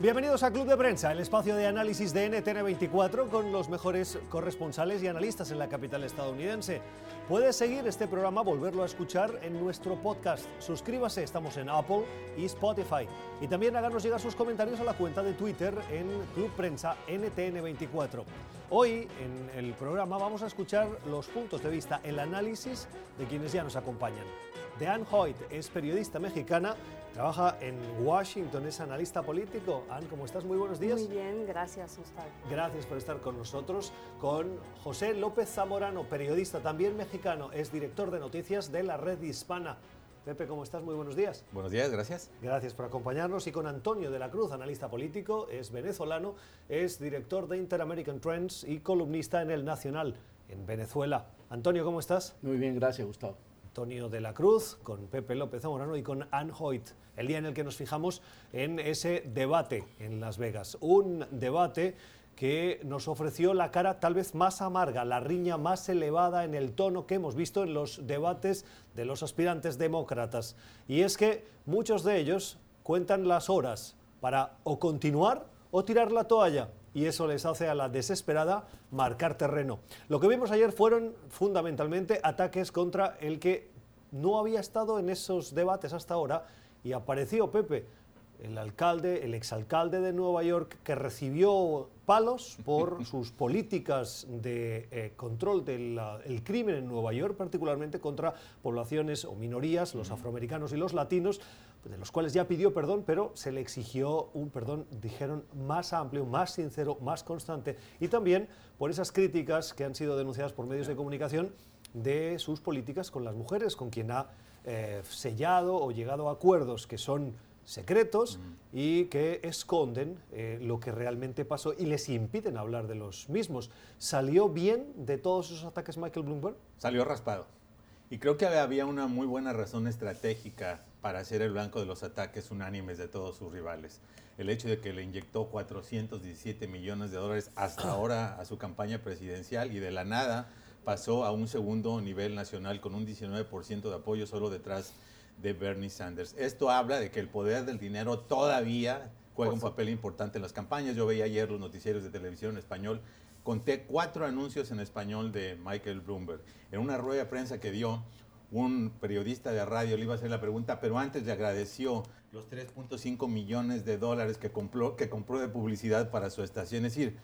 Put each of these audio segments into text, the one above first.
Bienvenidos a Club de Prensa, el espacio de análisis de NTN24 con los mejores corresponsales y analistas en la capital estadounidense. Puedes seguir este programa, volverlo a escuchar en nuestro podcast. Suscríbase, estamos en Apple y Spotify. Y también háganos llegar sus comentarios a la cuenta de Twitter en Club Prensa NTN24. Hoy en el programa vamos a escuchar los puntos de vista, el análisis de quienes ya nos acompañan. Deanne Hoyt es periodista mexicana, trabaja en Washington, es analista político. Anne, ¿cómo estás? Muy buenos días. Muy bien, gracias, Gustavo. Gracias por estar con nosotros. Con José López Zamorano, periodista también mexicano, es director de noticias de la Red Hispana. Pepe, ¿cómo estás? Muy buenos días. Buenos días, gracias. Gracias por acompañarnos. Y con Antonio de la Cruz, analista político, es venezolano, es director de Inter-American Trends y columnista en El Nacional, en Venezuela. Antonio, ¿cómo estás? Muy bien, gracias, Gustavo. Antonio de la Cruz, con Pepe López Zamorano y con Ann Hoyt, el día en el que nos fijamos en ese debate en Las Vegas. Un debate que nos ofreció la cara tal vez más amarga, la riña más elevada en el tono que hemos visto en los debates de los aspirantes demócratas. Y es que muchos de ellos cuentan las horas para o continuar o tirar la toalla y eso les hace a la desesperada marcar terreno. Lo que vimos ayer fueron fundamentalmente ataques contra el que no había estado en esos debates hasta ahora y apareció Pepe, el alcalde, el exalcalde de Nueva York, que recibió palos por sus políticas de eh, control del el crimen en Nueva York, particularmente contra poblaciones o minorías, los afroamericanos y los latinos, de los cuales ya pidió perdón, pero se le exigió un perdón, dijeron, más amplio, más sincero, más constante, y también por esas críticas que han sido denunciadas por medios de comunicación de sus políticas con las mujeres, con quien ha eh, sellado o llegado a acuerdos que son secretos y que esconden eh, lo que realmente pasó y les impiden hablar de los mismos. ¿Salió bien de todos esos ataques Michael Bloomberg? Salió raspado. Y creo que había una muy buena razón estratégica para ser el blanco de los ataques unánimes de todos sus rivales. El hecho de que le inyectó 417 millones de dólares hasta ahora a su campaña presidencial y de la nada pasó a un segundo nivel nacional con un 19% de apoyo solo detrás de Bernie Sanders. Esto habla de que el poder del dinero todavía juega un papel importante en las campañas. Yo veía ayer los noticieros de televisión en español. Conté cuatro anuncios en español de Michael Bloomberg. En una rueda de prensa que dio, un periodista de radio le iba a hacer la pregunta, pero antes le agradeció los 3.5 millones de dólares que compró, que compró de publicidad para su estación. Es decir,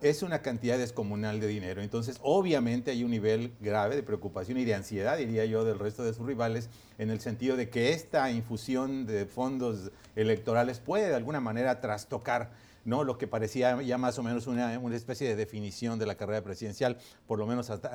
es una cantidad descomunal de dinero. Entonces, obviamente hay un nivel grave de preocupación y de ansiedad, diría yo, del resto de sus rivales, en el sentido de que esta infusión de fondos electorales puede de alguna manera trastocar ¿no? lo que parecía ya más o menos una, especie de definición de la carrera presidencial, por lo menos hasta,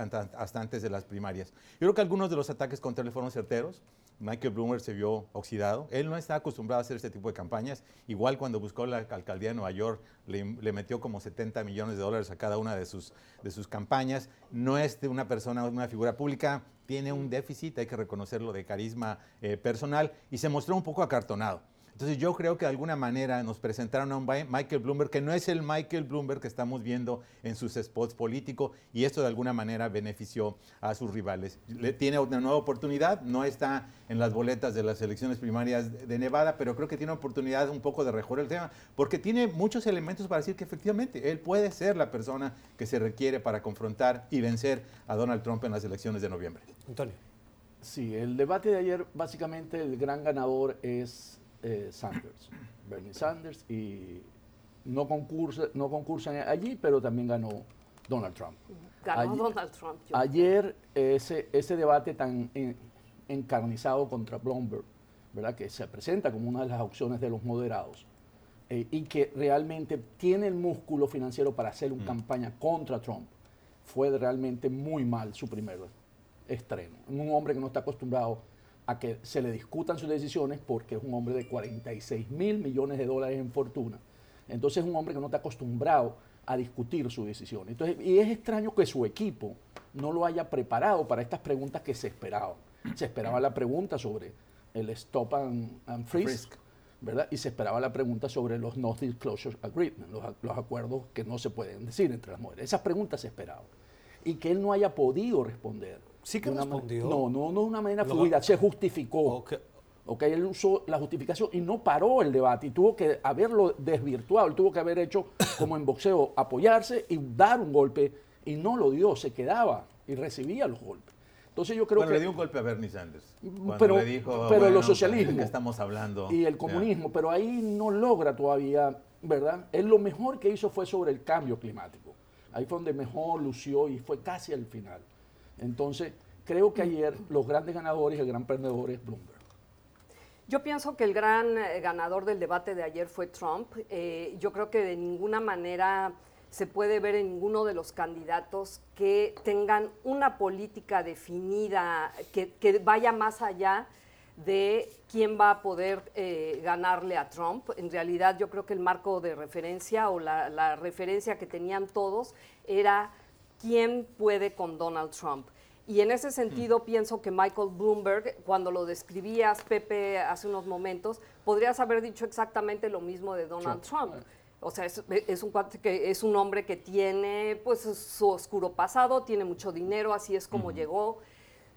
antes de las primarias. Yo creo que algunos de los ataques contra él fueron certeros. Michael Bloomer se vio oxidado. Él no está acostumbrado a hacer este tipo de campañas. Igual cuando buscó la alcaldía de Nueva York, le, metió como 70 millones de dólares a cada una de sus, de sus campañas. No es de una persona, una figura pública, tiene un déficit, hay que reconocerlo, de carisma eh, personal y se mostró un poco acartonado. Entonces yo creo que de alguna manera nos presentaron a un Michael Bloomberg que no es el Michael Bloomberg que estamos viendo en sus spots políticos y esto de alguna manera benefició a sus rivales. Le tiene una nueva oportunidad, no está en las boletas de las elecciones primarias de Nevada, pero creo que tiene oportunidad un poco de rejugar el tema porque tiene muchos elementos para decir que efectivamente él puede ser la persona que se requiere para confrontar y vencer a Donald Trump en las elecciones de noviembre. Antonio. Sí, el debate de ayer básicamente el gran ganador es eh, Sanders, Bernie Sanders, y no concursa, no concursan allí, pero también ganó Donald Trump. Ganó Donald Trump. Ayer ese, ese debate tan encarnizado contra Bloomberg, ¿verdad? que se presenta como una de las opciones de los moderados, eh, y que realmente tiene el músculo financiero para hacer una mm. campaña contra Trump, fue realmente muy mal su primer estreno. Un hombre que no está acostumbrado a que se le discutan sus decisiones porque es un hombre de 46 mil millones de dólares en fortuna. Entonces es un hombre que no está acostumbrado a discutir sus decisiones. Entonces, y es extraño que su equipo no lo haya preparado para estas preguntas que se esperaban. Se esperaba la pregunta sobre el stop and, frisk, ¿verdad? Y se esperaba la pregunta sobre los no disclosure agreements, los, los acuerdos que no se pueden decir entre las mujeres. Esas preguntas se esperaban. Y que él no haya podido responder Sí que respondió. No, no, no de una manera fluida, se justificó. ¿ok? Él usó la justificación y no paró el debate y tuvo que haberlo desvirtuado, él tuvo que haber hecho como en boxeo, apoyarse y dar un golpe y no lo dio, se quedaba y recibía los golpes. Entonces yo creo bueno, que... le dio un golpe a Bernie Sanders. Pero, le dijo, pero bueno, los socialismos. Y el comunismo, pero ahí no logra todavía, ¿verdad? Él lo mejor que hizo fue sobre el cambio climático. Ahí fue donde mejor lució y fue casi al final. Entonces, creo que ayer los grandes ganadores, el gran perdedor es Bloomberg. Yo pienso que el gran eh, ganador del debate de ayer fue Trump. Eh, yo creo que de ninguna manera se puede ver en ninguno de los candidatos que tengan una política definida, que, vaya más allá de quién va a poder eh, ganarle a Trump. En realidad yo creo que el marco de referencia o la referencia que tenían todos era quién puede con Donald Trump. Y en ese sentido pienso que Michael Bloomberg, cuando lo describías, Pepe, hace unos momentos, podrías haber dicho exactamente lo mismo de Donald Trump. O sea, es, es un es un hombre que tiene pues su oscuro pasado, tiene mucho dinero, así es como llegó.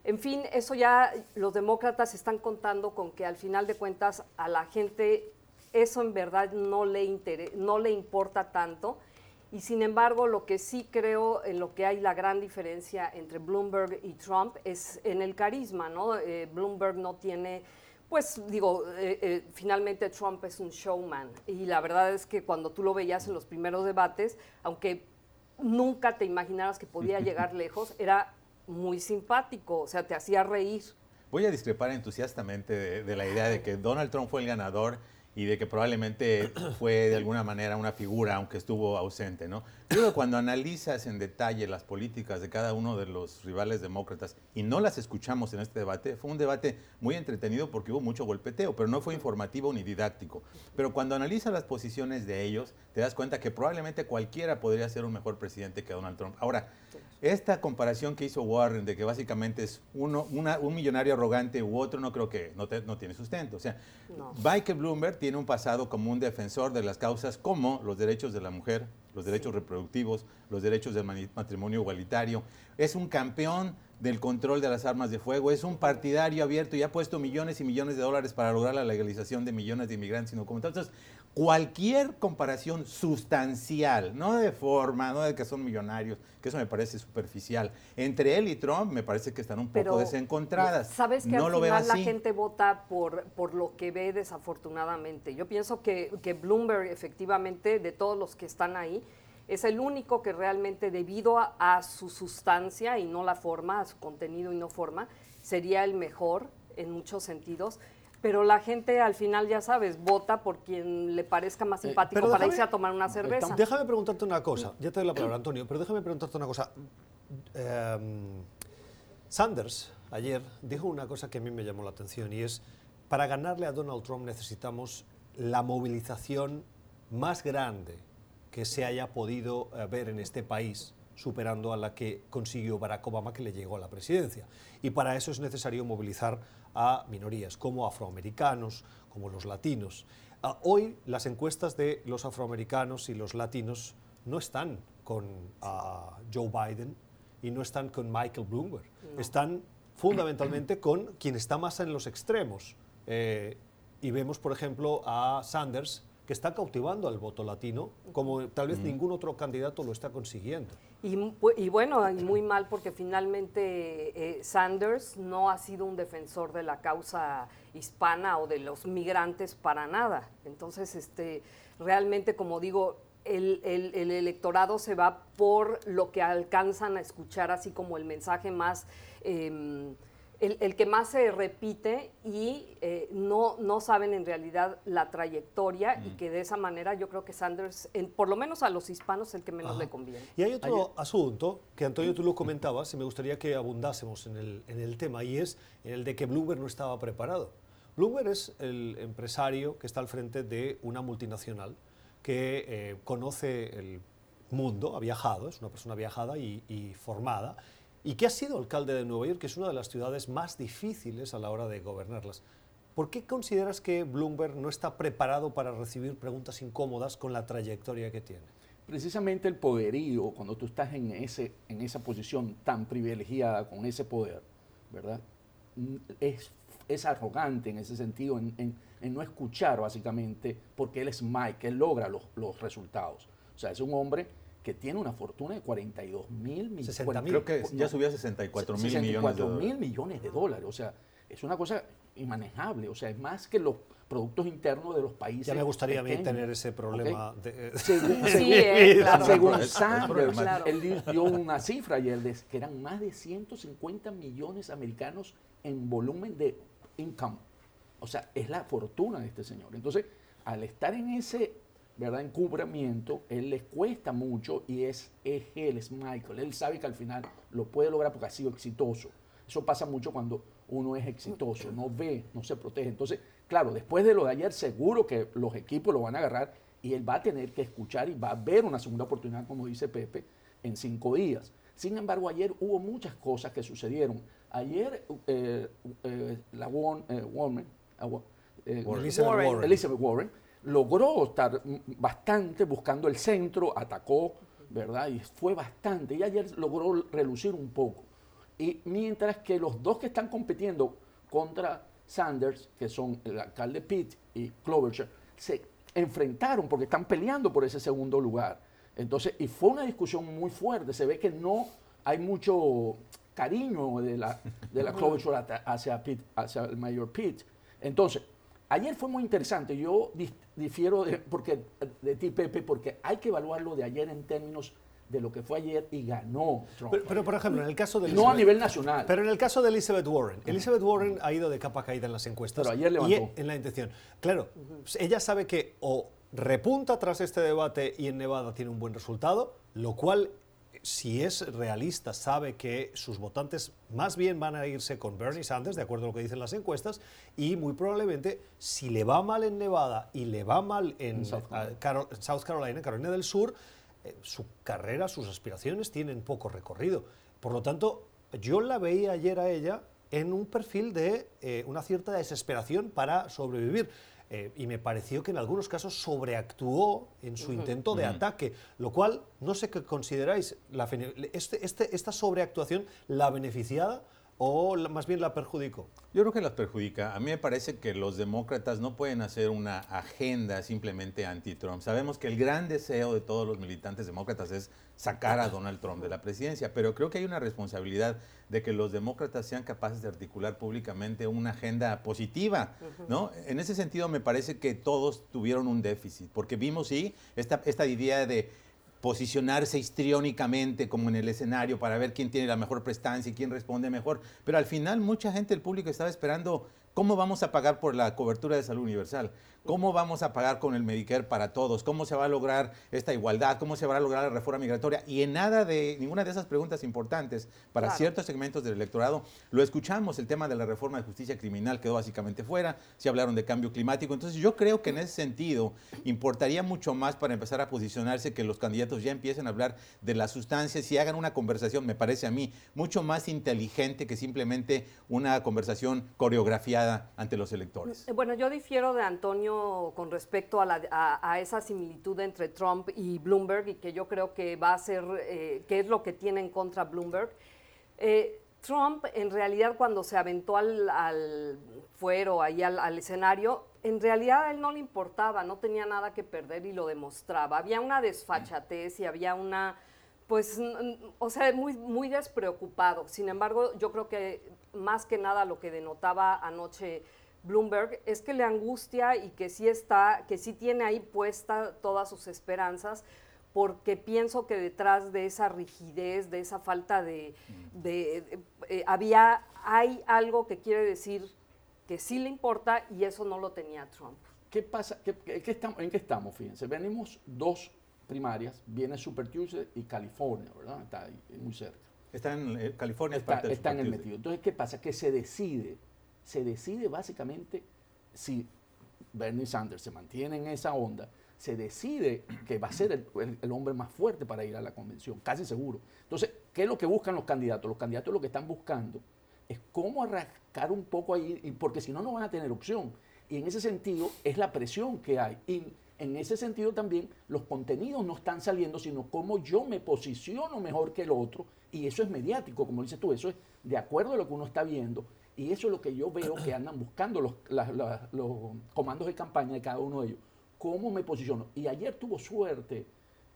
En fin, eso ya los demócratas están contando con que al final de cuentas a la gente eso en verdad no le, no le importa tanto. Y sin embargo, lo que sí creo en lo que hay la gran diferencia entre Bloomberg y Trump es en el carisma, ¿no? Eh, Bloomberg no tiene, pues digo, eh, eh, finalmente Trump es un showman. Y la verdad es que cuando tú lo veías en los primeros debates, aunque nunca te imaginaras que podía llegar lejos, era muy simpático, o sea, te hacía reír. Voy a discrepar entusiastamente de, de la idea de que Donald Trump fue el ganador y de que probablemente fue de alguna manera una figura, aunque estuvo ausente, ¿no? Yo creo que cuando analizas en detalle las políticas de cada uno de los rivales demócratas y no las escuchamos en este debate, fue un debate muy entretenido porque hubo mucho golpeteo, pero no fue informativo ni didáctico. Pero cuando analizas las posiciones de ellos, te das cuenta que probablemente cualquiera podría ser un mejor presidente que Donald Trump. Ahora, esta comparación que hizo Warren de que básicamente es uno, una- un millonario arrogante u otro, no creo que no, te- no tiene sustento. O sea, No. Michael Bloomberg tiene un pasado como un defensor de las causas como los derechos de la mujer, los derechos reproductivos, los derechos del matrimonio igualitario. Es un campeón del control de las armas de fuego, es un partidario abierto y ha puesto millones y millones de dólares para lograr la legalización de millones de inmigrantes indocumentados. Entonces, cualquier comparación sustancial, no de forma, no de que son millonarios, que eso me parece superficial, entre él y Trump me parece que están un poco Pero desencontradas. Sabes que no al lo veo final la gente vota por, por lo que ve desafortunadamente. Yo pienso que, que Bloomberg efectivamente, de todos los que están ahí, es el único que realmente debido a, a su sustancia y no la forma, a su contenido y no forma, sería el mejor en muchos sentidos. Pero la gente al final, ya sabes, vota por quien le parezca más Eh, simpático para déjame- irse a tomar una cerveza. Déjame preguntarte una cosa. Ya te doy la palabra, Antonio, pero déjame preguntarte una cosa. Em, Sanders ayer dijo una cosa que a mí me llamó la atención y es, para ganarle a Donald Trump necesitamos la movilización más grande que se haya podido eh, ver en este país, superando a la que consiguió Barack Obama que le llegó a la presidencia. Y para eso es necesario movilizar a minorías como afroamericanos, como los latinos. Ah, hoy las encuestas de los afroamericanos y los latinos no están con ah, Joe Biden y no están con Michael Bloomberg. Están fundamentalmente con quien está más en los extremos. Eh, y vemos, por ejemplo, a Sanders, que está cautivando al voto latino, como tal vez ningún otro candidato lo está consiguiendo. Y, y bueno, muy mal porque finalmente eh, Sanders no ha sido un defensor de la causa hispana o de los migrantes para nada. Entonces, este, realmente, como digo, el, el- el electorado se va por lo que alcanzan a escuchar, así como el mensaje más... em, el, el que más se repite y eh, no, no saben en realidad la trayectoria y que de esa manera yo creo que Sanders, en- por lo menos a los hispanos, es el que menos Ajá. le conviene. Y hay otro asunto que Antonio tú lo comentabas y me gustaría que abundásemos en el, en el tema y es el de que Bloomberg no estaba preparado. Bloomberg es el empresario que está al frente de una multinacional que eh, conoce el mundo, ha viajado, es una persona viajada y, y formada y que ha sido alcalde de Nueva York, que es una de las ciudades más difíciles a la hora de gobernarlas. ¿Por qué consideras que Bloomberg no está preparado para recibir preguntas incómodas con la trayectoria que tiene? Precisamente el poderío, cuando tú estás en, ese, en esa posición tan privilegiada, con ese poder, ¿verdad? Mm, Es arrogante en ese sentido, en, no escuchar básicamente, porque él es Mike, él logra los, los resultados. O sea, es un hombre que tiene una fortuna de 42 mil millones. Creo que ya subió a 64 mil millones de dólares. mil millones de dólares. O sea, es una cosa inmanejable. O sea, es más que los productos internos de los países. Ya me gustaría a mí tener ese problema. De, según, según, Sanders, él dio una cifra ayer de que eran más de 150 millones americanos en volumen de income. O sea, es la fortuna de este señor. Entonces, al estar en ese ¿verdad? encubrimiento, él le cuesta mucho y es, es él, es Michael. Él sabe que al final lo puede lograr porque ha sido exitoso. Eso pasa mucho cuando uno es exitoso, no ve, no se protege. Entonces, claro, después de lo de ayer, seguro que los equipos lo van a agarrar y él va a tener que escuchar y va a ver una segunda oportunidad, como dice Pepe, en cinco días. Sin embargo, ayer hubo muchas cosas que sucedieron. Ayer eh, eh, la eh, Warren, Elizabeth Warren logró estar bastante buscando el centro, atacó, ¿verdad? Y fue bastante. Y ayer logró relucir un poco. Y mientras que los dos que están compitiendo contra Sanders, que son el alcalde Pitt y Klobuchar, se enfrentaron porque están peleando por ese segundo lugar. Entonces, y fue una discusión muy fuerte. Se ve que no hay mucho cariño de la, de la Klobuchar hacia, hacia el mayor Pitt. Entonces, Ayer fue muy interesante. Yo difiero de, porque, de ti, Pepe, porque hay que evaluarlo de ayer en términos de lo que fue ayer y ganó Trump. Pero, por ejemplo, en el caso de No a nivel nacional. Pero en el caso de Elizabeth Warren. Elizabeth Warren ha ido de capa caída en las encuestas. Pero ayer levantó. Y en la intención. Claro, ella sabe que o repunta tras este debate y en Nevada tiene un buen resultado, lo cual si es realista, sabe que sus votantes más bien van a irse con Bernie Sanders, de acuerdo a lo que dicen las encuestas, y muy probablemente, si le va mal en Nevada y le va mal en, South, Carolina. Carolina, del Sur, eh, su carrera, sus aspiraciones tienen poco recorrido. Por lo tanto, yo la veía ayer a ella en un perfil de eh, una cierta desesperación para sobrevivir. Eh, y me pareció que en algunos casos sobreactuó en su intento de ataque, lo cual no sé qué consideráis, la, este, este, esta sobreactuación la beneficiada o más bien la perjudicó? Yo creo que la perjudica. A mí me parece que los demócratas no pueden hacer una agenda simplemente anti-Trump. Sabemos que el gran deseo de todos los militantes demócratas es sacar a Donald Trump de la presidencia, pero creo que hay una responsabilidad de que los demócratas sean capaces de articular públicamente una agenda positiva, ¿no? En ese sentido me parece que todos tuvieron un déficit, porque vimos, sí, esta, esta idea de posicionarse histriónicamente como en el escenario para ver quién tiene la mejor prestancia y quién responde mejor. Pero al final mucha gente del público estaba esperando cómo vamos a pagar por la cobertura de salud universal. ¿Cómo vamos a pagar con el Medicare para todos? ¿Cómo se va a lograr esta igualdad? ¿Cómo se va a lograr la reforma migratoria? Y en nada de ninguna de esas preguntas importantes para ciertos segmentos del electorado lo escuchamos. El tema de la reforma de justicia criminal quedó básicamente fuera. Se hablaron de cambio climático. Entonces yo creo que en ese sentido importaría mucho más para empezar a posicionarse que los candidatos ya empiecen a hablar de las sustancias y hagan una conversación, me parece a mí, mucho más inteligente que simplemente una conversación coreografiada ante los electores. Bueno, yo difiero de Antonio con respecto a, esa similitud entre Trump y Bloomberg y que yo creo que va a ser, eh, que es lo que tiene en contra Bloomberg. Eh, Trump, en realidad, cuando se aventó al, fuero, ahí al, escenario, en realidad a él no le importaba, no tenía nada que perder y lo demostraba. Había una desfachatez y había una, pues, o sea, muy, muy despreocupado. Sin embargo, yo creo que más que nada lo que denotaba anoche Bloomberg es que le angustia y que sí está, que sí tiene ahí puesta todas sus esperanzas, porque pienso que detrás de esa rigidez, de esa falta de, eh, había, hay algo que quiere decir que sí le importa y eso no lo tenía Trump. ¿Qué pasa? estamos, ¿En qué estamos? Fíjense, venimos dos primarias, viene Super Tuesday y California, ¿verdad? Está ahí, muy cerca. Está en eh, California, está, está en el metido. Entonces, ¿qué pasa? Que se decide se decide básicamente si Bernie Sanders se mantiene en esa onda, se decide que va a ser el, hombre más fuerte para ir a la convención, casi seguro. Entonces, ¿qué es lo que buscan los candidatos? Los candidatos lo que están buscando es cómo arrancar un poco ahí, porque si no, no van a tener opción. Y en ese sentido es la presión que hay. Y en ese sentido también los contenidos no están saliendo, sino cómo yo me posiciono mejor que el otro. Y eso es mediático, como dices tú, eso es de acuerdo a lo que uno está viendo Y eso es lo que yo veo que andan buscando los, los comandos de campaña de cada uno de ellos. ¿Cómo me posiciono? Y ayer tuvo suerte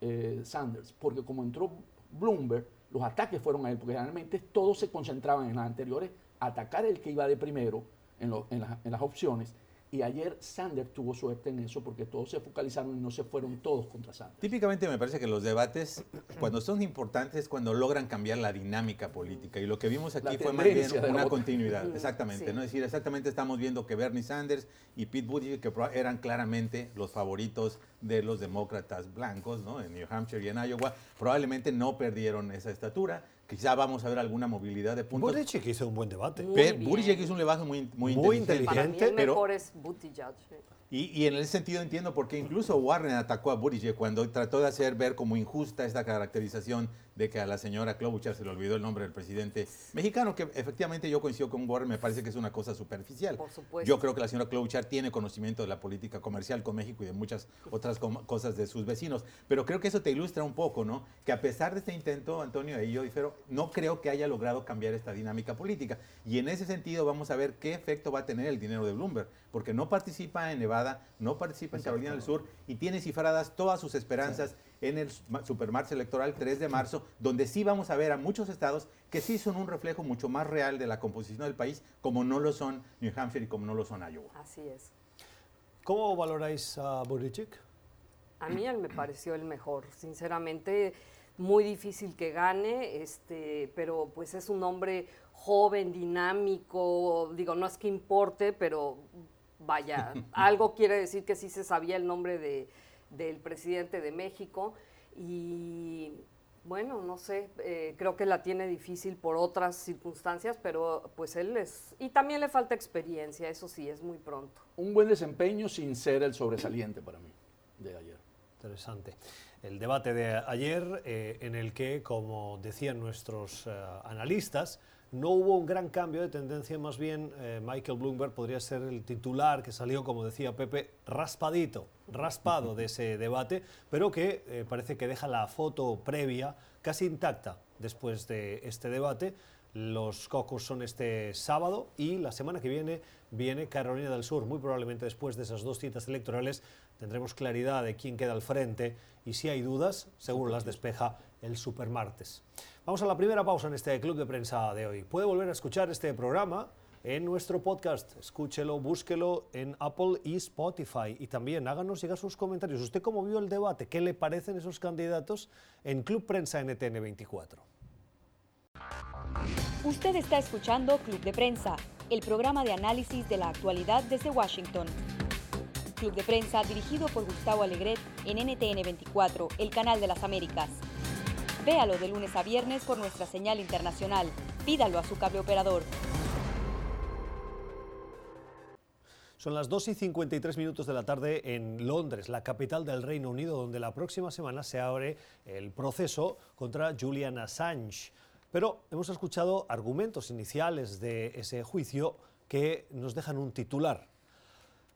eh, Sanders, porque como entró Bloomberg, los ataques fueron a él, porque generalmente todos se concentraban en las anteriores, atacar el que iba de primero en, en las opciones y ayer Sanders tuvo suerte en eso porque todos se focalizaron y no se fueron todos contra Sanders. Típicamente me parece que los debates, cuando son importantes, cuando logran cambiar la dinámica política. Y lo que vimos aquí fue más bien una continuidad. Exactamente. ¿no? Es decir, exactamente estamos viendo que Bernie Sanders y Pete Buttigieg, que eran claramente los favoritos de los demócratas blancos, ¿no? En New Hampshire y en Iowa, probablemente no perdieron esa estatura Quizá vamos a ver alguna movilidad de puntos. Buttigieg hizo un buen debate. Buttigieg hizo un debate muy, muy, muy inteligente. Para el mejor es Buttigieg. Y, en ese sentido entiendo por qué incluso Warren atacó a Buttigieg cuando trató de hacer ver como injusta esta caracterización de que a la señora Klobuchar se le olvidó el nombre del presidente mexicano, que efectivamente yo coincido con Warren, me parece que es una cosa superficial. Por supuesto. Yo creo que la señora Klobuchar tiene conocimiento de la política comercial con México y de muchas otras cosas de sus vecinos, pero creo que eso te ilustra un poco, ¿no? Que a pesar de este intento, Antonio y yo, pero no creo que haya logrado cambiar esta dinámica política. Y en ese sentido vamos a ver qué efecto va a tener el dinero de Bloomberg, porque no participa en Nevada, no participa en Carolina del Sur y tiene cifradas todas sus esperanzas en el supermarzo electoral 3 de marzo, donde sí vamos a ver a muchos estados que sí son un reflejo mucho más real de la composición del país, como no lo son New Hampshire y como no lo son Iowa. Así es. ¿Cómo valoráis a Buttigieg? A mí él me pareció el mejor, sinceramente muy difícil que gane, este, pero pues es un hombre joven, dinámico, digo, no es que importe, pero vaya, algo quiere decir que sí se sabía el nombre de, del presidente de México y bueno, no sé, eh, creo que la tiene difícil por otras circunstancias, pero pues él es... Y también le falta experiencia, eso sí, es muy pronto. Un buen desempeño sin ser el sobresaliente para mí de ayer. Interesante. El debate de ayer eh, en el que, como decían nuestros eh, analistas, no hubo un gran cambio de tendencia, más bien eh, Michael Bloomberg podría ser el titular que salió, como decía Pepe, raspadito, raspado de ese debate, pero que eh, parece que deja la foto previa casi intacta después de este debate. Los cocos son este sábado y la semana que viene viene Carolina del Sur. Muy probablemente después de esas dos citas electorales tendremos claridad de quién queda al frente y si hay dudas, seguro las despeja el supermartes. Vamos a la primera pausa en este club de prensa de hoy. Puede volver a escuchar este programa en nuestro podcast. Escúchelo, búsquelo en Apple y Spotify. Y también háganos llegar sus comentarios. ¿Usted cómo vio el debate? ¿Qué le parecen esos candidatos en Club Prensa NTN 24? Usted está escuchando Club de Prensa, el programa de análisis de la actualidad desde Washington. Club de Prensa dirigido por Gustavo Alegret en NTN 24, el canal de las Américas. Véalo de lunes a viernes por nuestra señal internacional. Pídalo a su cable operador. Son las 2 y 53 minutos de la tarde en Londres, la capital del Reino Unido, donde la próxima semana se abre el proceso contra Julian Assange. Pero hemos escuchado argumentos iniciales de ese juicio que nos dejan un titular.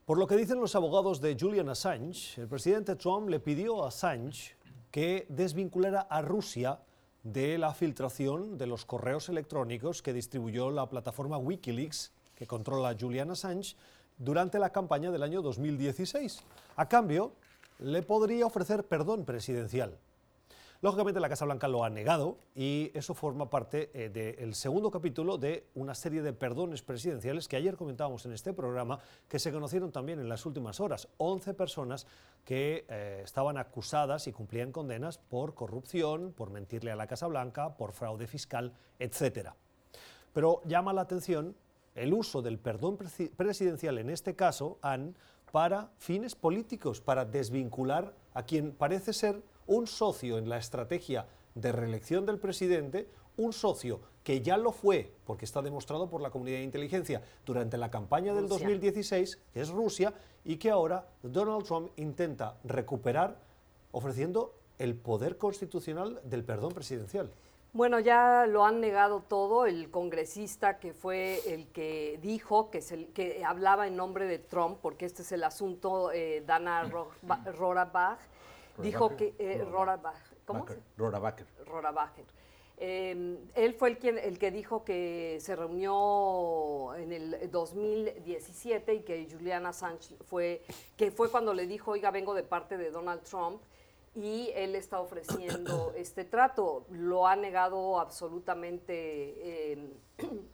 Por lo que dicen los abogados de Julian Assange, el presidente Trump le pidió a Assange que desvinculara a Rusia de la filtración de los correos electrónicos que distribuyó la plataforma Wikileaks, que controla Julian Assange, durante la campaña del año 2016. A cambio, le podría ofrecer perdón presidencial. Lógicamente la Casa Blanca lo ha negado y eso forma parte eh, del segundo capítulo de una serie de perdones presidenciales que ayer comentábamos en este programa, que se conocieron también en las últimas horas. 11 personas que eh, estaban acusadas y cumplían condenas por corrupción, por mentirle a la Casa Blanca, por fraude fiscal, etc. Pero llama la atención el uso del perdón presidencial en este caso, AN, para fines políticos, para desvincular a quien parece ser un socio en la estrategia de reelección del presidente, un socio que ya lo fue, porque está demostrado por la comunidad de inteligencia durante la campaña del 2016, que es Rusia, y que ahora Donald Trump intenta recuperar ofreciendo el poder constitucional del perdón presidencial. Bueno, ya lo han negado todo. El congresista que fue el que dijo que, es el, que hablaba en nombre de Trump, porque este es el asunto, eh, Dana Rorabach, dijo que eh, Rora, ¿cómo? Rora Bacher. Rora Bacher. Eh, él fue el, quien, el que dijo que se reunió en el 2017 y que Julian Assange fue, que fue cuando le dijo, oiga, vengo de parte de Donald Trump y él está ofreciendo este trato. Lo ha negado absolutamente eh,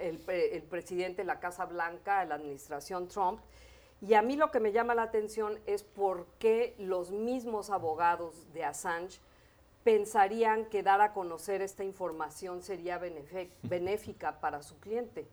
el, el, presidente de la Casa Blanca, la administración Trump. Y a mí lo que me llama la atención es por qué los mismos abogados de Assange pensarían que dar a conocer esta información sería benéfica para su cliente,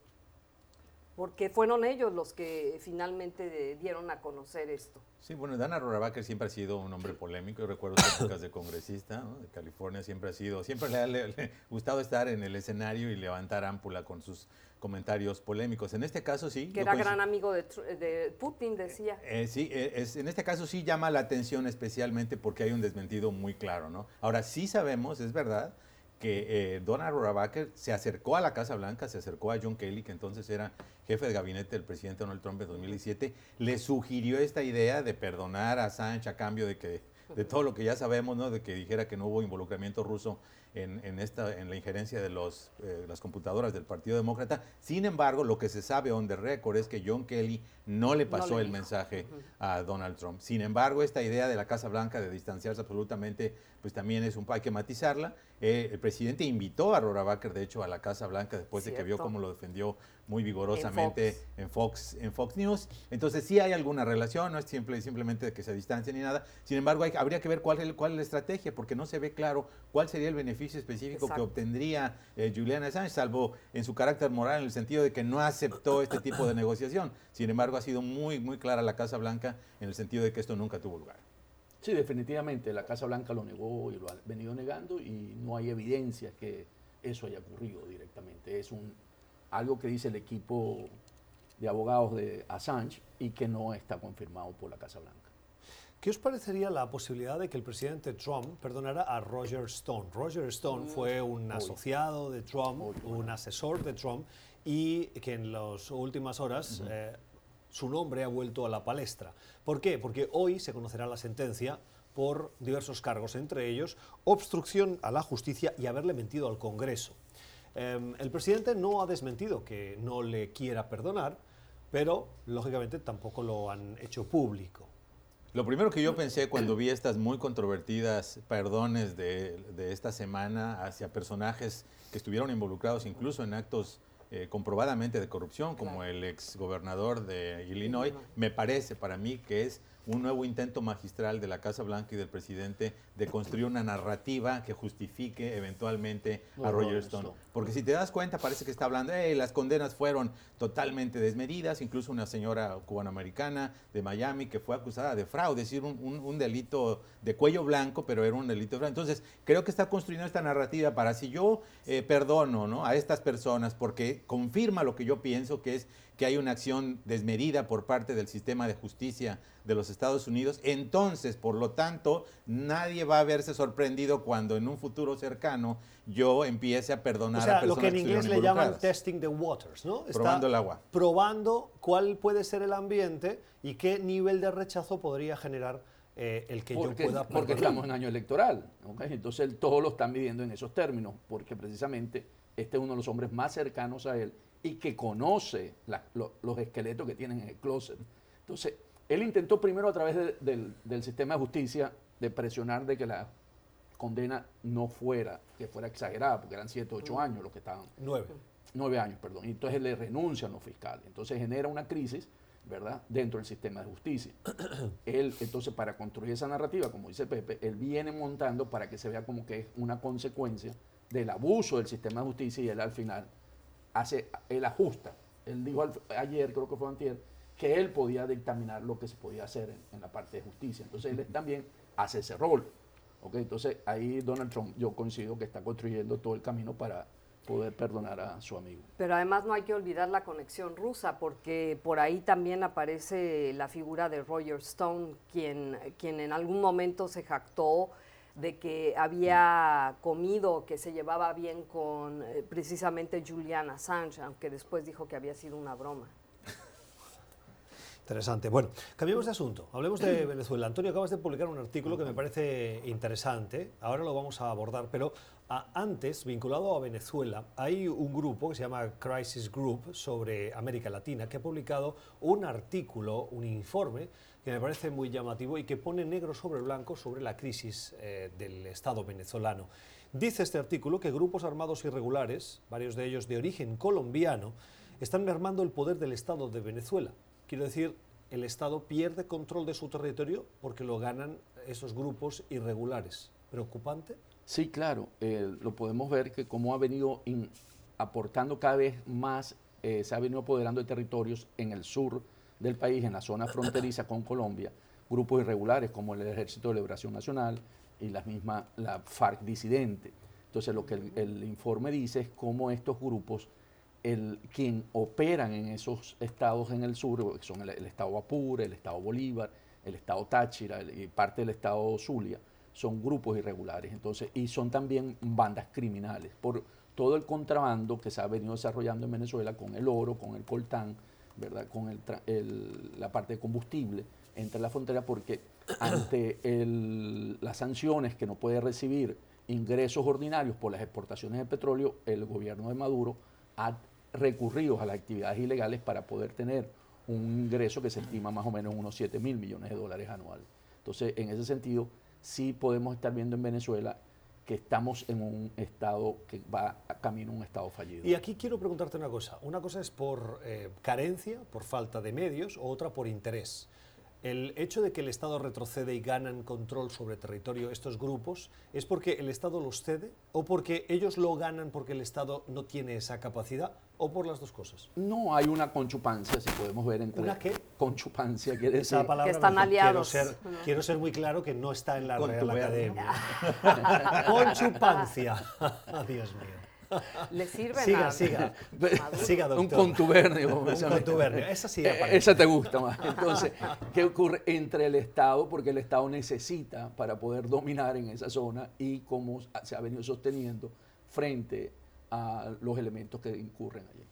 porque fueron ellos los que finalmente dieron a conocer esto. Sí, bueno, Dana Rohrabacher siempre ha sido un hombre polémico. Yo recuerdo sus épocas de congresista de California, siempre ha sido, siempre le ha, gustado estar en el escenario y levantar ámpula con sus comentarios polémicos. En este caso sí. Que era gran amigo de, Putin, decía. Eh, sí, eh, es, en este caso sí llama la atención especialmente porque hay un desmentido muy claro, ¿no? Ahora sí sabemos, es verdad, que eh, Donald Rohrabacher se acercó a la Casa Blanca, se acercó a John Kelly, que entonces era jefe de gabinete del presidente Donald Trump en 2017, le sugirió esta idea de perdonar a Sánchez a cambio de que de todo lo que ya sabemos, ¿no? De que dijera que no hubo involucramiento ruso en, esta, en la injerencia de los, eh, las computadoras del Partido Demócrata. Sin embargo, lo que se sabe on the record es que John Kelly no le pasó el mensaje a Donald Trump. Sin embargo, esta idea de la Casa Blanca de distanciarse absolutamente, pues también es un hay que matizarla. Eh, el presidente invitó a Rorabacher, de hecho, a la Casa Blanca después de que vio cómo lo defendió muy vigorosamente en Fox. en Fox, News. Entonces sí hay alguna relación, no es simple, simplemente que se distancien ni nada. Sin embargo, habría que ver cuál cuál es la estrategia, porque no se ve claro cuál sería el beneficio específico que obtendría eh, Julian Assange, salvo en su carácter moral, en el sentido de que no aceptó este tipo de negociación. Sin embargo, ha sido muy, muy clara la Casa Blanca en el sentido de que esto nunca tuvo lugar. Sí, definitivamente, la Casa Blanca lo negó y lo ha venido negando y no hay evidencia que eso haya ocurrido directamente. Es un, algo que dice el equipo de abogados de Assange y que no está confirmado por la Casa Blanca. ¿Qué os parecería la posibilidad de que el presidente Trump perdonara a Roger Stone? Roger Stone fue un asociado de Trump, un asesor de Trump, y que en las últimas horas eh, su nombre ha vuelto a la palestra. ¿Por qué? Porque hoy se conocerá la sentencia por diversos cargos, entre ellos obstrucción a la justicia y haberle mentido al Congreso. Em, el presidente no ha desmentido que no le quiera perdonar, pero lógicamente tampoco lo han hecho público. Lo primero que yo pensé cuando vi estas muy controvertidas perdones de, esta semana hacia personajes que estuvieron involucrados incluso en actos eh, comprobadamente de corrupción, como el ex gobernador de Illinois, me parece para mí que es un nuevo intento magistral de la Casa Blanca y del presidente de construir una narrativa que justifique eventualmente a Roger Stone. Porque si te das cuenta, parece que está hablando, hey, las condenas fueron totalmente desmedidas, incluso una señora cubanoamericana de Miami que fue acusada de fraude, es decir, un, delito de cuello blanco, pero era un delito de fraude. Entonces, creo que está construyendo esta narrativa para si yo eh, perdono ¿no? a estas personas porque confirma lo que yo pienso, que es que hay una acción desmedida por parte del sistema de justicia de los Estados Unidos. Entonces, por lo tanto, nadie va a verse sorprendido cuando en un futuro cercano yo empiece a perdonar o sea, a personas lo que en inglés le llaman testing the waters, ¿no? probando el agua. Probando cuál puede ser el ambiente y qué nivel de rechazo podría generar eh, el que yo pueda perdonar. Porque estamos en año electoral, entonces todos lo están viviendo en esos términos, porque precisamente este es uno de los hombres más cercanos a él y que conoce los esqueletos que tienen en el closet. Entonces, él intentó primero a través del, sistema de justicia de presionar de que la condena no fuera, que fuera exagerada, porque eran 7 o 8 años los que estaban. 9. 9 años, perdón. Y entonces le renuncian los fiscales. Entonces genera una crisis, ¿verdad?, dentro del sistema de justicia. él, entonces, para construir esa narrativa, como dice Pepe, él viene montando para que se vea como que es una consecuencia del abuso del sistema de justicia y él al final hace, él ajusta. Él dijo ayer, creo que fue antier, que él podía dictaminar lo que se podía hacer en, la parte de justicia. Entonces él también hace ese rol. ¿okay? Entonces ahí Donald Trump, yo coincido que está construyendo todo el camino para poder perdonar a su amigo. Pero además no hay que olvidar la conexión rusa, porque por ahí también aparece la figura de Roger Stone, quien, quien en algún momento se jactó de que había comido, que se llevaba bien con eh, precisamente Julian Assange, aunque después dijo que había sido una broma. Interesante. Bueno, cambiemos de asunto. Hablemos de Venezuela. Antonio, acabas de publicar un artículo que me parece interesante. Ahora lo vamos a abordar, pero antes, vinculado a Venezuela, hay un grupo que se llama Crisis Group sobre América Latina que ha publicado un artículo, un informe que me parece muy llamativo y que pone negro sobre blanco sobre la crisis eh, del Estado venezolano. Dice este artículo que grupos armados irregulares, varios de ellos de origen colombiano, están mermando el poder del Estado de Venezuela Quiero decir, el Estado pierde control de su territorio porque lo ganan esos grupos irregulares. ¿Preocupante? Sí, claro. Eh, lo podemos ver que como ha venido aportando cada vez más, eh, se ha venido apoderando de territorios en el sur del país, en la zona fronteriza con Colombia, grupos irregulares como el Ejército de Liberación Nacional y la misma la FARC disidente. Entonces lo que el informe dice es cómo estos grupos el, quien operan en esos estados en el sur, que son el, estado Apure, el estado Bolívar, el estado Táchira y parte del estado Zulia, son grupos irregulares. Entonces, y son también bandas criminales por todo el contrabando que se ha venido desarrollando en Venezuela con el oro, con el coltán, ¿verdad? con la parte de combustible entre la frontera, porque ante las sanciones que no puede recibir ingresos ordinarios por las exportaciones de petróleo, el gobierno de Maduro ha recurridos a las actividades ilegales para poder tener un ingreso que se estima más o menos en unos 7 mil millones de dólares anuales. Entonces, en ese sentido, sí podemos estar viendo en Venezuela que estamos en un estado que va camino a un estado fallido. Y aquí quiero preguntarte una cosa. Una cosa es por eh, carencia, por falta de medios, o otra por interés. El hecho de que el Estado retrocede y ganan control sobre territorio estos grupos, ¿es porque el Estado los cede o porque ellos lo ganan porque el Estado no tiene esa capacidad o por las dos cosas? No, hay una conchupancia, si podemos ver entre... ¿Una qué? Conchupancia, quiere decir... que están aliados. Quiero ser, quiero ser, muy claro que no está en la Real Academia. Conchupancia. Dios mío. Le sirve siga, siga, siga, doctor. Un contubernio. Un contubernio, esa sí. Eh, esa te gusta más. Entonces, ¿qué ocurre entre el Estado? Porque el Estado necesita para poder dominar en esa zona y cómo se ha venido sosteniendo frente a los elementos que incurren allí.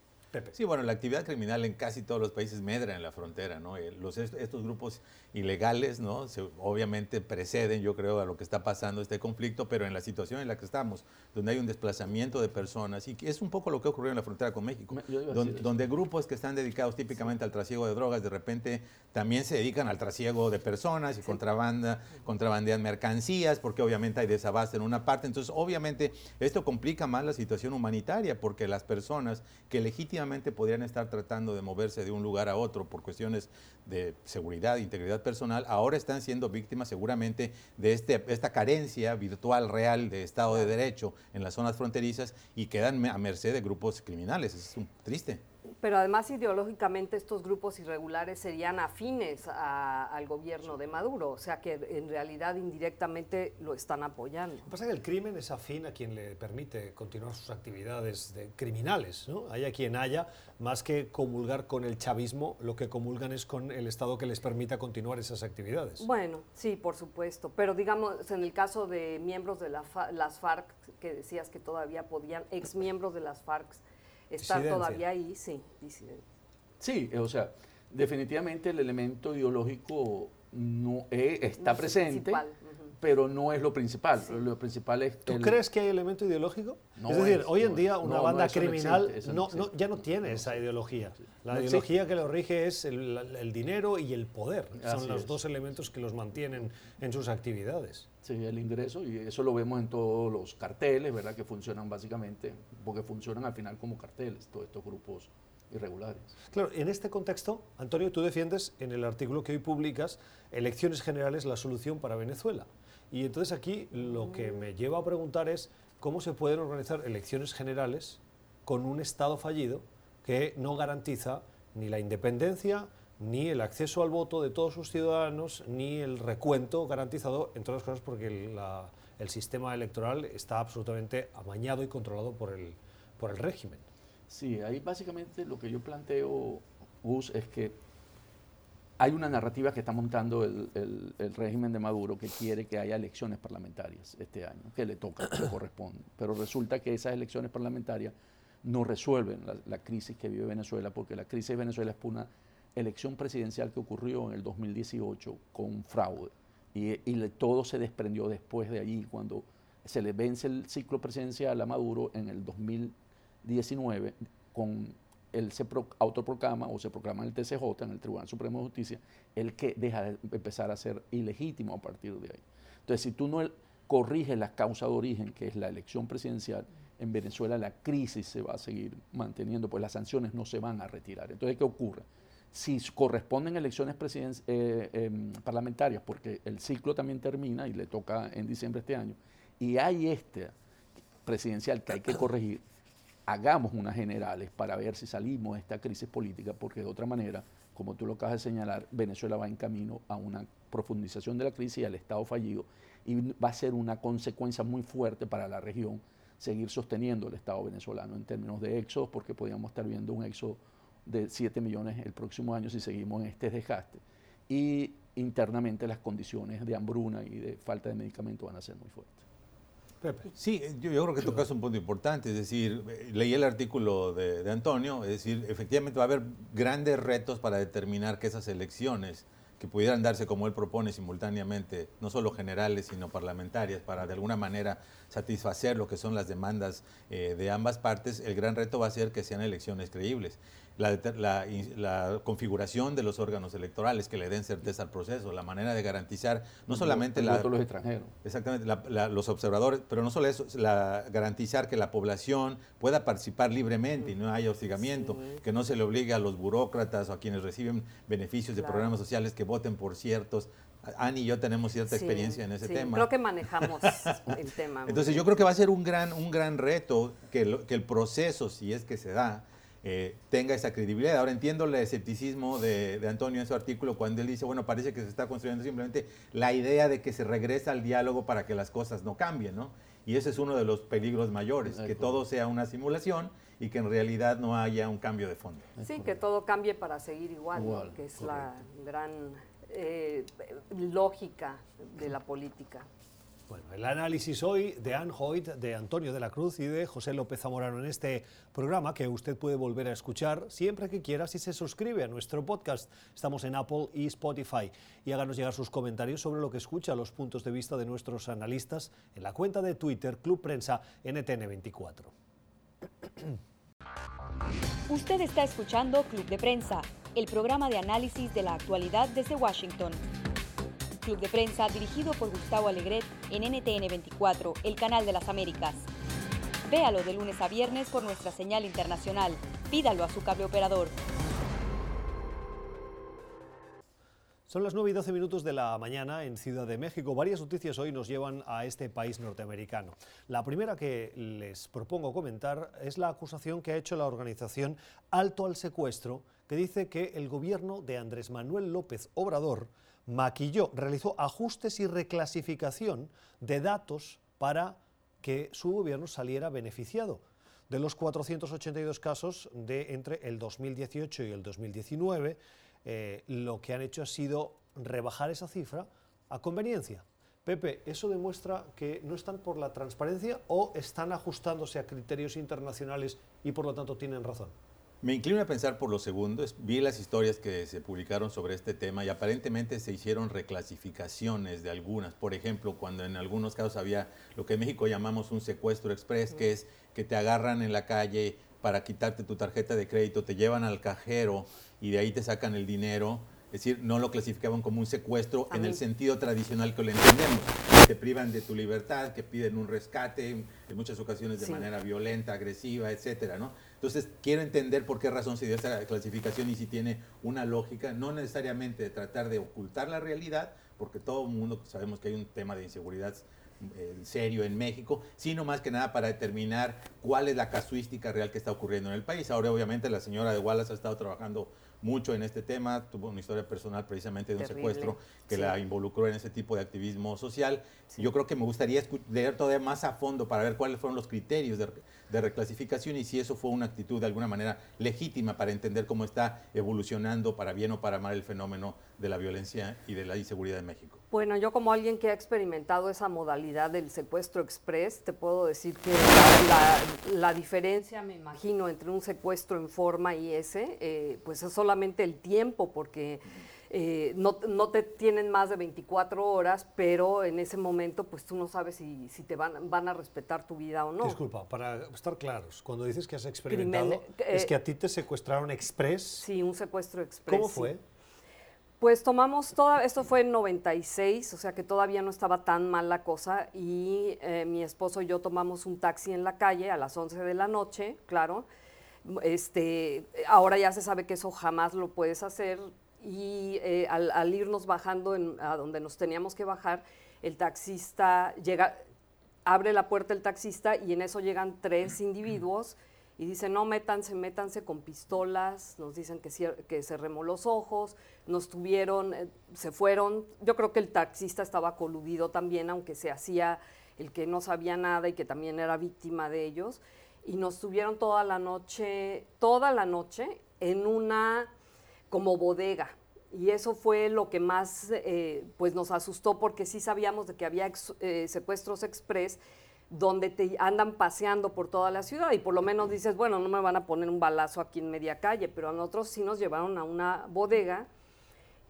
Sí, bueno, la actividad criminal en casi todos los países medra en la frontera, ¿no? Eh, los, estos grupos ilegales, ¿no? obviamente preceden, yo creo, a lo que está pasando este conflicto, pero en la situación en la que estamos, donde hay un desplazamiento de personas, y que es un poco lo que ocurrió en la frontera con México, donde, grupos que están dedicados típicamente al trasiego de drogas, de repente también se dedican al trasiego de personas y contrabanda, contrabandean mercancías, porque obviamente hay desabasto en una parte, entonces obviamente esto complica más la situación humanitaria, porque las personas que legítimamente podrían estar tratando de moverse de un lugar a otro por cuestiones de seguridad integridad personal, ahora están siendo víctimas seguramente de este, esta carencia virtual real de Estado de Derecho en las zonas fronterizas y quedan a merced de grupos criminales. Es un, triste pero además ideológicamente estos grupos irregulares serían afines al gobierno de Maduro, o sea que en realidad indirectamente lo están apoyando. Lo que pasa es que el crimen es afín a quien le permite continuar sus actividades de criminales, ¿no? Haya quien haya, más que comulgar con el chavismo, lo que comulgan es con el Estado que les permita continuar esas actividades. Bueno, sí, por supuesto, pero digamos, en el caso de miembros de las FARC, que decías que todavía podían, ex miembros de las FARC, está todavía ahí, sí, disidente. Sí, o sea, definitivamente el elemento ideológico no eh, está presente, pero no es lo principal. Lo principal es. ¿Tú crees que hay elemento ideológico? es decir, hoy en día una banda criminal no, ya no tiene esa ideología. La ideología que lo rige es el, dinero y el poder. Son los dos elementos que los mantienen en sus actividades. Sí, el ingreso, y eso lo vemos en todos los carteles, ¿verdad? Que funcionan básicamente, porque funcionan al final como carteles, todos estos grupos irregulares. Claro, en este contexto, Antonio, tú defiendes en el artículo que hoy publicas, elecciones generales, la solución para Venezuela. Y entonces aquí lo que me lleva a preguntar es cómo se pueden organizar elecciones generales con un Estado fallido que no garantiza ni la independencia, ni el acceso al voto de todos sus ciudadanos, ni el recuento garantizado, entre otras cosas porque el, sistema electoral está absolutamente amañado y controlado por el, por el régimen. Sí, ahí básicamente lo que yo planteo, Gus, es que hay una narrativa que está montando el, régimen de Maduro que quiere que haya elecciones parlamentarias este año, que le toca, que le corresponde. Pero resulta que esas elecciones parlamentarias no resuelven la, crisis que vive Venezuela, porque la crisis de Venezuela es por una elección presidencial que ocurrió en el 2018 con fraude. Y, todo se desprendió después de allí, cuando se le vence el ciclo presidencial a Maduro en el 2019, con él se autoproclama o se proclama en el TCJ, en el Tribunal Supremo de Justicia, el que deja de empezar a ser ilegítimo a partir de ahí. Entonces, si tú no corriges la causa de origen, que es la elección presidencial, en Venezuela la crisis se va a seguir manteniendo, pues las sanciones no se van a retirar. Entonces, ¿qué ocurre? Si corresponden elecciones eh, em, parlamentarias, porque el ciclo también termina y le toca en diciembre este año, y hay este presidencial que hay que corregir, hagamos unas generales para ver si salimos de esta crisis política, porque de otra manera, como tú lo acabas de señalar, Venezuela va en camino a una profundización de la crisis y al Estado fallido, y va a ser una consecuencia muy fuerte para la región seguir sosteniendo el Estado venezolano en términos de éxodos, porque podríamos estar viendo un éxodo de 7 millones el próximo año si seguimos en este desgaste. Y internamente las condiciones de hambruna y de falta de medicamentos van a ser muy fuertes. Sí, yo, creo que tocas un punto importante, es decir, leí el artículo de, de, Antonio, es decir, efectivamente va a haber grandes retos para determinar que esas elecciones que pudieran darse como él propone simultáneamente, no solo generales, sino parlamentarias, para de alguna manera satisfacer lo que son las demandas eh, de ambas partes, el gran reto va a ser que sean elecciones creíbles la, configuración de los órganos electorales que le den certeza al proceso, la manera de garantizar no solamente la, los extranjeros. Exactamente, los observadores, pero no solo eso, la, garantizar que la población pueda participar libremente y no haya hostigamiento, que no se le obligue a los burócratas o a quienes reciben beneficios de programas sociales que voten por ciertos Ani y yo tenemos cierta experiencia en ese sí, tema. Creo que manejamos el tema. Entonces yo creo que va a ser un gran, un gran reto que, que el proceso, si es que se da, eh, tenga esa credibilidad. Ahora entiendo el escepticismo de, Antonio en su artículo cuando él dice, bueno, parece que se está construyendo simplemente la idea de que se regresa al diálogo para que las cosas no cambien, ¿no? Y ese es uno de los peligros mayores, que todo sea una simulación y que en realidad no haya un cambio de fondo. Sí, que todo cambie para seguir igual, que es la gran eh, lógica de la política. Bueno, el análisis hoy de Anne Hoyt, de Antonio de la Cruz y de José López Zamorano en este programa que usted puede volver a escuchar siempre que quiera si se suscribe a nuestro podcast. Estamos en Apple y Spotify. Y háganos llegar sus comentarios sobre lo que escucha, los puntos de vista de nuestros analistas en la cuenta de Twitter Club Prensa NTN24. Usted está escuchando Club de Prensa, el programa de análisis de la actualidad desde Washington. Club de Prensa dirigido por Gustavo Alegret en NTN 24, el canal de las Américas. Véalo de lunes a viernes por nuestra señal internacional. Pídalo a su cable operador. Son las 9 y 12 minutos de la mañana en Ciudad de México. Varias noticias hoy nos llevan a este país norteamericano. La primera que les propongo comentar es la acusación que ha hecho la organización Alto al Secuestro, que dice que el gobierno de Andrés Manuel López Obrador maquilló, realizó ajustes y reclasificación de datos para que su gobierno saliera beneficiado. De los 482 casos de entre el 2018 y el 2019, eh, lo que han hecho ha sido rebajar esa cifra a conveniencia. Pepe, ¿eso demuestra que no están por la transparencia o están ajustándose a criterios internacionales y por lo tanto tienen razón? Me inclino a pensar por los segundos. Vi las historias que se publicaron sobre este tema y aparentemente se hicieron reclasificaciones de algunas. Por ejemplo, cuando en algunos casos había lo que en México llamamos un secuestro express, que es que te agarran en la calle para quitarte tu tarjeta de crédito, te llevan al cajero y de ahí te sacan el dinero. Es decir, no lo clasificaban como un secuestro en el sentido tradicional que lo entendemos. Te privan de tu libertad, que piden un rescate, en muchas ocasiones de manera violenta, agresiva, etcétera, ¿no? Entonces, quiero entender por qué razón se dio esta clasificación y si tiene una lógica, no necesariamente de tratar de ocultar la realidad, porque todo el mundo sabemos que hay un tema de inseguridad eh, serio en México, sino más que nada para determinar cuál es la casuística real que está ocurriendo en el país. Ahora, obviamente, la señora de Wallace ha estado trabajando mucho en este tema, tuvo una historia personal precisamente de un secuestro que la involucró en ese tipo de activismo social. Yo creo que me gustaría leer todavía más a fondo para ver cuáles fueron los criterios de, de, reclasificación y si eso fue una actitud de alguna manera legítima para entender cómo está evolucionando para bien o para mal el fenómeno de la violencia y de la inseguridad en México. Bueno, yo como alguien que ha experimentado esa modalidad del secuestro express, te puedo decir que la diferencia, me imagino, entre un secuestro en forma y ese, eh, pues es solamente el tiempo, porque eh, no, no, te tienen más de 24 horas, pero en ese momento pues tú no sabes si, si te van, van, a respetar tu vida o no. Disculpa, para estar claros, cuando dices que has experimentado, es que a ti te secuestraron express. Sí, un secuestro express. ¿Cómo fue? Pues tomamos toda, esto fue en 96, o sea que todavía no estaba tan mal la cosa y eh, mi esposo y yo tomamos un taxi en la calle a las 11 de la noche, claro. Este, ahora ya se sabe que eso jamás lo puedes hacer y eh, al, irnos bajando a donde nos teníamos que bajar, el taxista llega, abre la puerta el taxista y en eso llegan tres individuos y dicen, no, métanse, métanse con pistolas, nos dicen que, que cerremos los ojos, nos tuvieron, eh, se fueron, yo creo que el taxista estaba coludido también, aunque se hacía el que no sabía nada y que también era víctima de ellos, y nos tuvieron toda la noche, toda la noche en una como bodega. Y eso fue lo que más eh, pues nos asustó porque sí sabíamos de que había eh, secuestros express donde te andan paseando por toda la ciudad y por lo menos dices, bueno, no me van a poner un balazo aquí en media calle, pero a nosotros sí nos llevaron a una bodega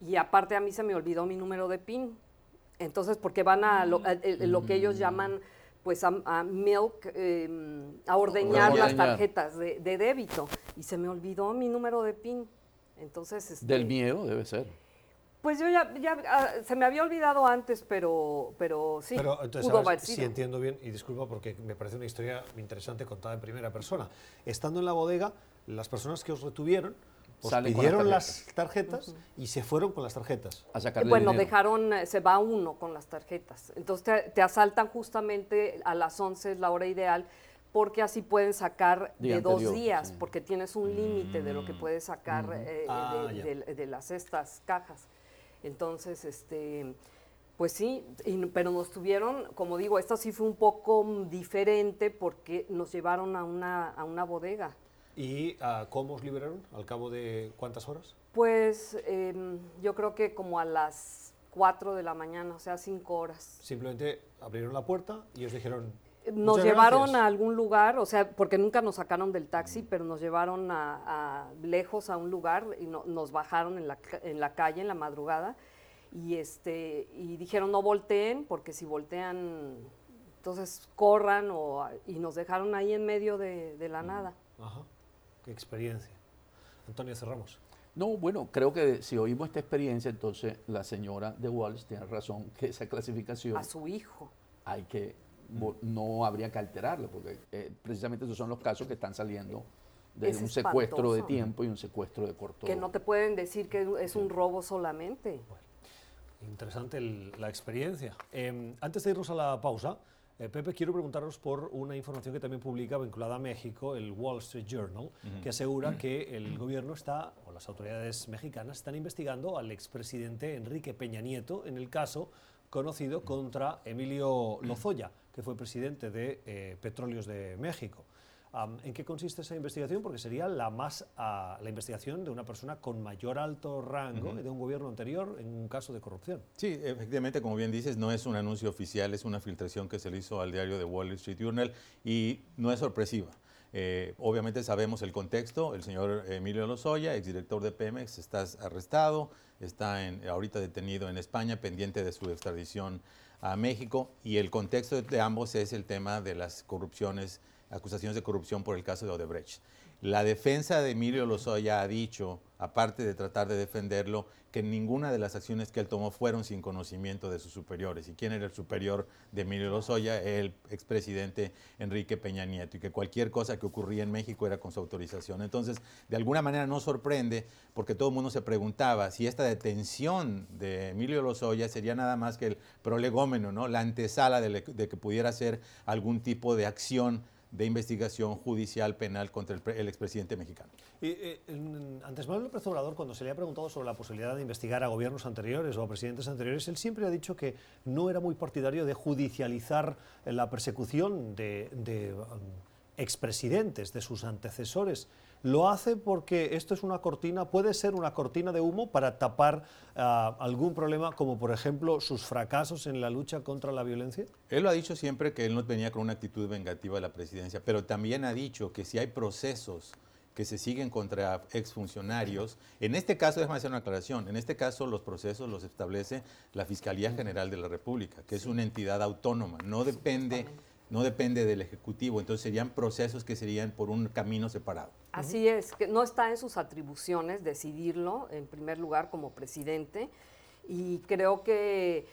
y aparte a mí se me olvidó mi número de PIN. Entonces, porque van a lo, que ellos llaman pues a, milk, em, a ordeñar las tarjetas de, débito y se me olvidó mi número de PIN. Entonces, este, del miedo debe ser. Pues yo ya, ah, se me había olvidado antes, pero, pero sí. Pero entonces, si entiendo bien, y disculpa porque me parece una historia interesante contada en primera persona. Estando en la bodega, las personas que os retuvieron os pidieron las tarjetas, y se fueron con las tarjetas. A bueno, dejaron, eh, se va uno con las tarjetas. Entonces te, asaltan justamente a las 11, es la hora ideal, porque así pueden sacar de dos días, porque tienes un límite de lo que mm. puedes sacar eh, ah, de, las estas cajas. Entonces, este, pues sí, pero nos tuvieron, como digo, esto sí fue un poco diferente porque nos llevaron a una, a una bodega. ¿Y uh, cómo os liberaron? ¿Al cabo de cuántas horas? Pues em, yo creo que como a las 4 de la mañana, o sea, 5 horas. Simplemente abrieron la puerta y os dijeron, nos llevaron a algún lugar, o sea, porque nunca nos sacaron del taxi, pero nos llevaron a, lejos a un lugar y nos bajaron en la, en la, calle en la madrugada y este y dijeron no volteen porque si voltean entonces corran o, y nos dejaron ahí en medio de, la nada. Ajá, qué experiencia. Antonio Cerramos. No, bueno, creo que si oímos esta experiencia, entonces la señora de Walsh tiene razón que esa clasificación... A su hijo. Hay que no habría que alterarlo, porque eh, precisamente esos son los casos que están saliendo de un secuestro de tiempo y un secuestro de corto. Que no te pueden decir que es un robo solamente. interesante la experiencia. Em, antes de irnos a la pausa, eh, Pepe, quiero preguntaros por una información que también publica vinculada a México, el Wall Street Journal, que asegura que el gobierno está, o las autoridades mexicanas, están investigando al expresidente Enrique Peña Nieto en el caso conocido contra Emilio Lozoya, que fue presidente de eh, Petróleos de México. ¿En qué consiste esa investigación? Porque sería la más ah, la investigación de una persona con mayor alto rango de un gobierno anterior en un caso de corrupción. Sí, efectivamente, como bien dices, no es un anuncio oficial, es una filtración que se le hizo al diario de Wall Street Journal y no es sorpresiva. Eh, obviamente sabemos el contexto, el señor Emilio Lozoya, exdirector de Pemex, está arrestado, está en, ahorita detenido en España, pendiente de su extradición a México, y el contexto de ambos es el tema de las corrupciones, acusaciones de corrupción por el caso de Odebrecht. La defensa de Emilio Lozoya ha dicho, aparte de tratar de defenderlo, que ninguna de las acciones que él tomó fueron sin conocimiento de sus superiores. ¿Y quién era el superior de Emilio Lozoya? El expresidente Enrique Peña Nieto. Y que cualquier cosa que ocurría en México era con su autorización. Entonces, de alguna manera no sorprende, porque todo el mundo se preguntaba si esta detención de Emilio Lozoya sería nada más que el prolegómeno, ¿no? la antesala de, que pudiera ser algún tipo de acción de investigación judicial penal contra el, expresidente mexicano. Eh, antes Manuel López Obrador, cuando se le ha preguntado sobre la posibilidad de investigar a gobiernos anteriores o a presidentes anteriores, él siempre ha dicho que no era muy partidario de judicializar la persecución de, um, expresidentes, de sus antecesores. lo hace porque esto es una cortina, puede ser una cortina de humo para tapar ah, algún problema, como por ejemplo sus fracasos en la lucha contra la violencia? Él lo ha dicho siempre que él no venía con una actitud vengativa de la presidencia, pero también ha dicho que si hay procesos que se siguen contra exfuncionarios. En este caso, déjame hacer una aclaración, en este caso los procesos los establece la Fiscalía General de la República, que es una entidad autónoma, no depende, no depende del Ejecutivo, entonces serían procesos que serían por un camino separado. Así es, que no está en sus atribuciones decidirlo, en primer lugar, como presidente, y creo que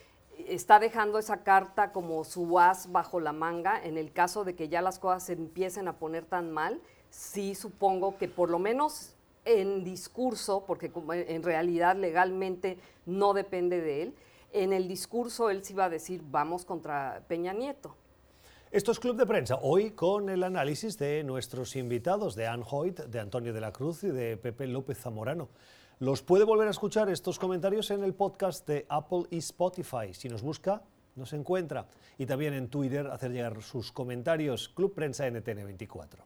está dejando esa carta como su as bajo la manga en el caso de que ya las cosas se empiecen a poner tan mal sí supongo que por lo menos en discurso, porque en realidad legalmente no depende de él, en el discurso él sí va a decir vamos contra Peña Nieto. Esto es Club de Prensa, hoy con el análisis de nuestros invitados, de Anne Hoyt, de Antonio de la Cruz y de Pepe López Zamorano. Los puede volver a escuchar estos comentarios en el podcast de Apple y Spotify. Si nos busca, nos encuentra. Y también en Twitter hacer llegar sus comentarios. Club Prensa NTN 24.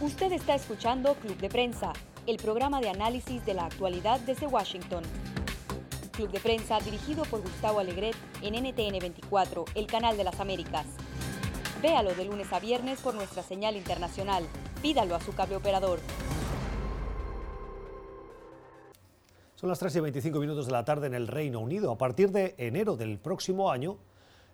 Usted está escuchando Club de Prensa, el programa de análisis de la actualidad desde Washington. Club de Prensa dirigido por Gustavo Alegret en NTN 24, el canal de las Américas. Véalo de lunes a viernes por nuestra señal internacional. Pídalo a su cable operador. Son las 3 y 25 minutos de la tarde en el Reino Unido. A partir de enero del próximo año,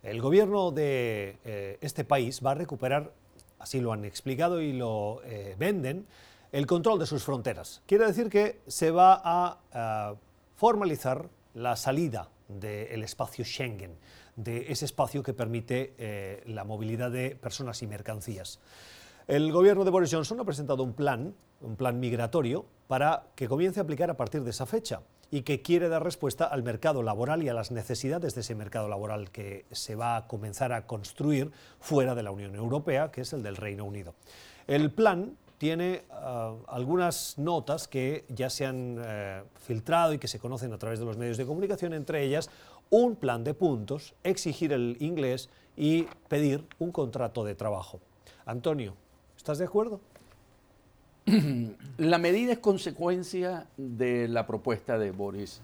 el gobierno de eh, este país va a recuperar así lo han explicado y lo eh, venden, el control de sus fronteras. Quiere decir que se va a, formalizar la salida del espacio Schengen, de ese espacio que permite eh, la movilidad de personas y mercancías. El gobierno de Boris Johnson ha presentado un plan, un plan migratorio, para que comience a aplicar a partir de esa fecha y que quiere dar respuesta al mercado laboral y a las necesidades de ese mercado laboral que se va a comenzar a construir fuera de la Unión Europea, que es el del Reino Unido. El plan tiene ah, algunas notas que ya se han eh, filtrado y que se conocen a través de los medios de comunicación, entre ellas un plan de puntos, exigir el inglés y pedir un contrato de trabajo. Antonio, ¿estás de acuerdo? la medida es consecuencia de la propuesta de Boris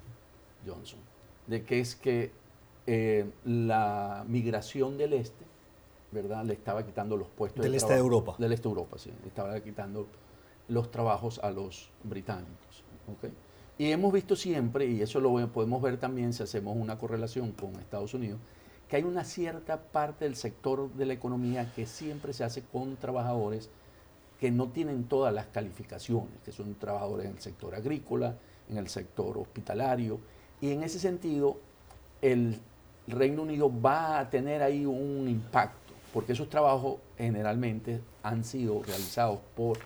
Johnson, de que es que eh, la migración del este, ¿verdad? Le estaba quitando los puestos del este de Europa. Del este de Europa, sí. Le estaba quitando los trabajos a los británicos. Y hemos visto siempre, y eso lo podemos ver también si hacemos una correlación con Estados Unidos, que hay una cierta parte del sector de la economía que siempre se hace con trabajadores que no tienen todas las calificaciones, que son trabajadores en el sector agrícola, en el sector hospitalario, y en ese sentido el Reino Unido va a tener ahí un impacto, porque esos trabajos generalmente han sido realizados por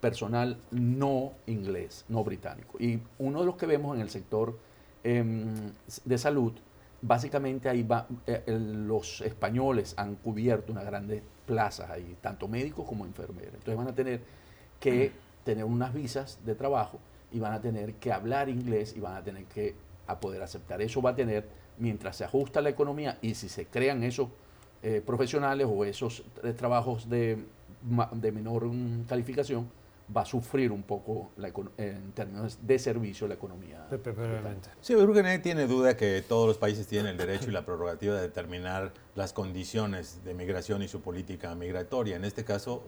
personal no inglés, no británico. Y uno de los que vemos en el sector em, de salud, básicamente ahí va, eh, los españoles han cubierto una grande plazas ahí, tanto médicos como enfermeros. Entonces van a tener que tener unas visas de trabajo y van a tener que hablar inglés y van a tener que a poder aceptar. Eso va a tener, mientras se ajusta la economía y si se crean esos eh, profesionales o esos eh, trabajos de, de menor mm, calificación, va a sufrir un poco en términos de servicio la economía. Sí, yo creo que nadie tiene duda que todos los países tienen el derecho y la prerrogativa de determinar las condiciones de migración y su política migratoria. En este caso,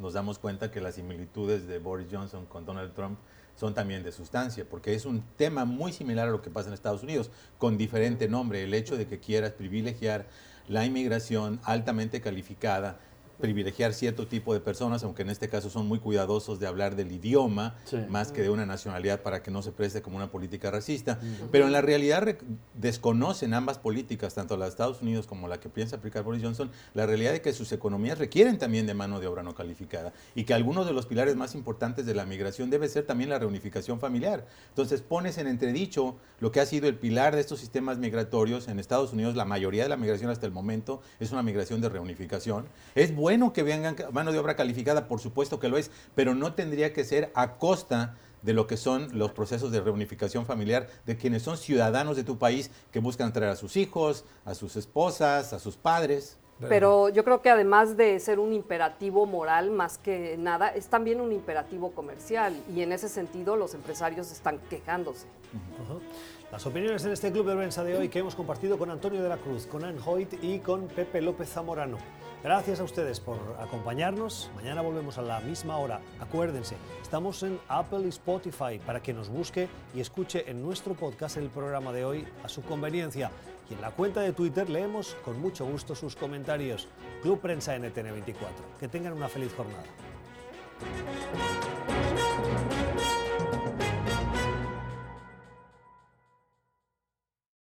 nos damos cuenta que las similitudes de Boris Johnson con Donald Trump son también de sustancia, porque es un tema muy similar a lo que pasa en Estados Unidos, con diferente nombre, el hecho de que quieras privilegiar la inmigración altamente calificada privilegiar cierto tipo de personas, aunque en este caso son muy cuidadosos de hablar del idioma más que de una nacionalidad para que no se preste como una política racista. Pero en la realidad desconocen ambas políticas, tanto la de Estados Unidos como la que piensa aplicar Boris Johnson, la realidad de que sus economías requieren también de mano de obra no calificada y que algunos de los pilares más importantes de la migración debe ser también la reunificación familiar. Entonces pones en entredicho lo que ha sido el pilar de estos sistemas migratorios en Estados Unidos. La mayoría de la migración hasta el momento es una migración de reunificación. Es bueno bueno que vengan mano de obra calificada, por supuesto que lo es, pero no tendría que ser a costa de lo que son los procesos de reunificación familiar de quienes son ciudadanos de tu país que buscan traer a sus hijos, a sus esposas, a sus padres. Pero yo creo que además de ser un imperativo moral más que nada, es también un imperativo comercial y en ese sentido los empresarios están quejándose. Las opiniones en este club de prensa de hoy que hemos compartido con Antonio de la Cruz, con Anne Hoyt y con Pepe López Zamorano. Gracias a ustedes por acompañarnos. Mañana volvemos a la misma hora. Acuérdense, estamos en Apple y Spotify para que nos busque y escuche en nuestro podcast el programa de hoy a su conveniencia. Y en la cuenta de Twitter leemos con mucho gusto sus comentarios. Club Prensa NTN24. Que tengan una feliz jornada.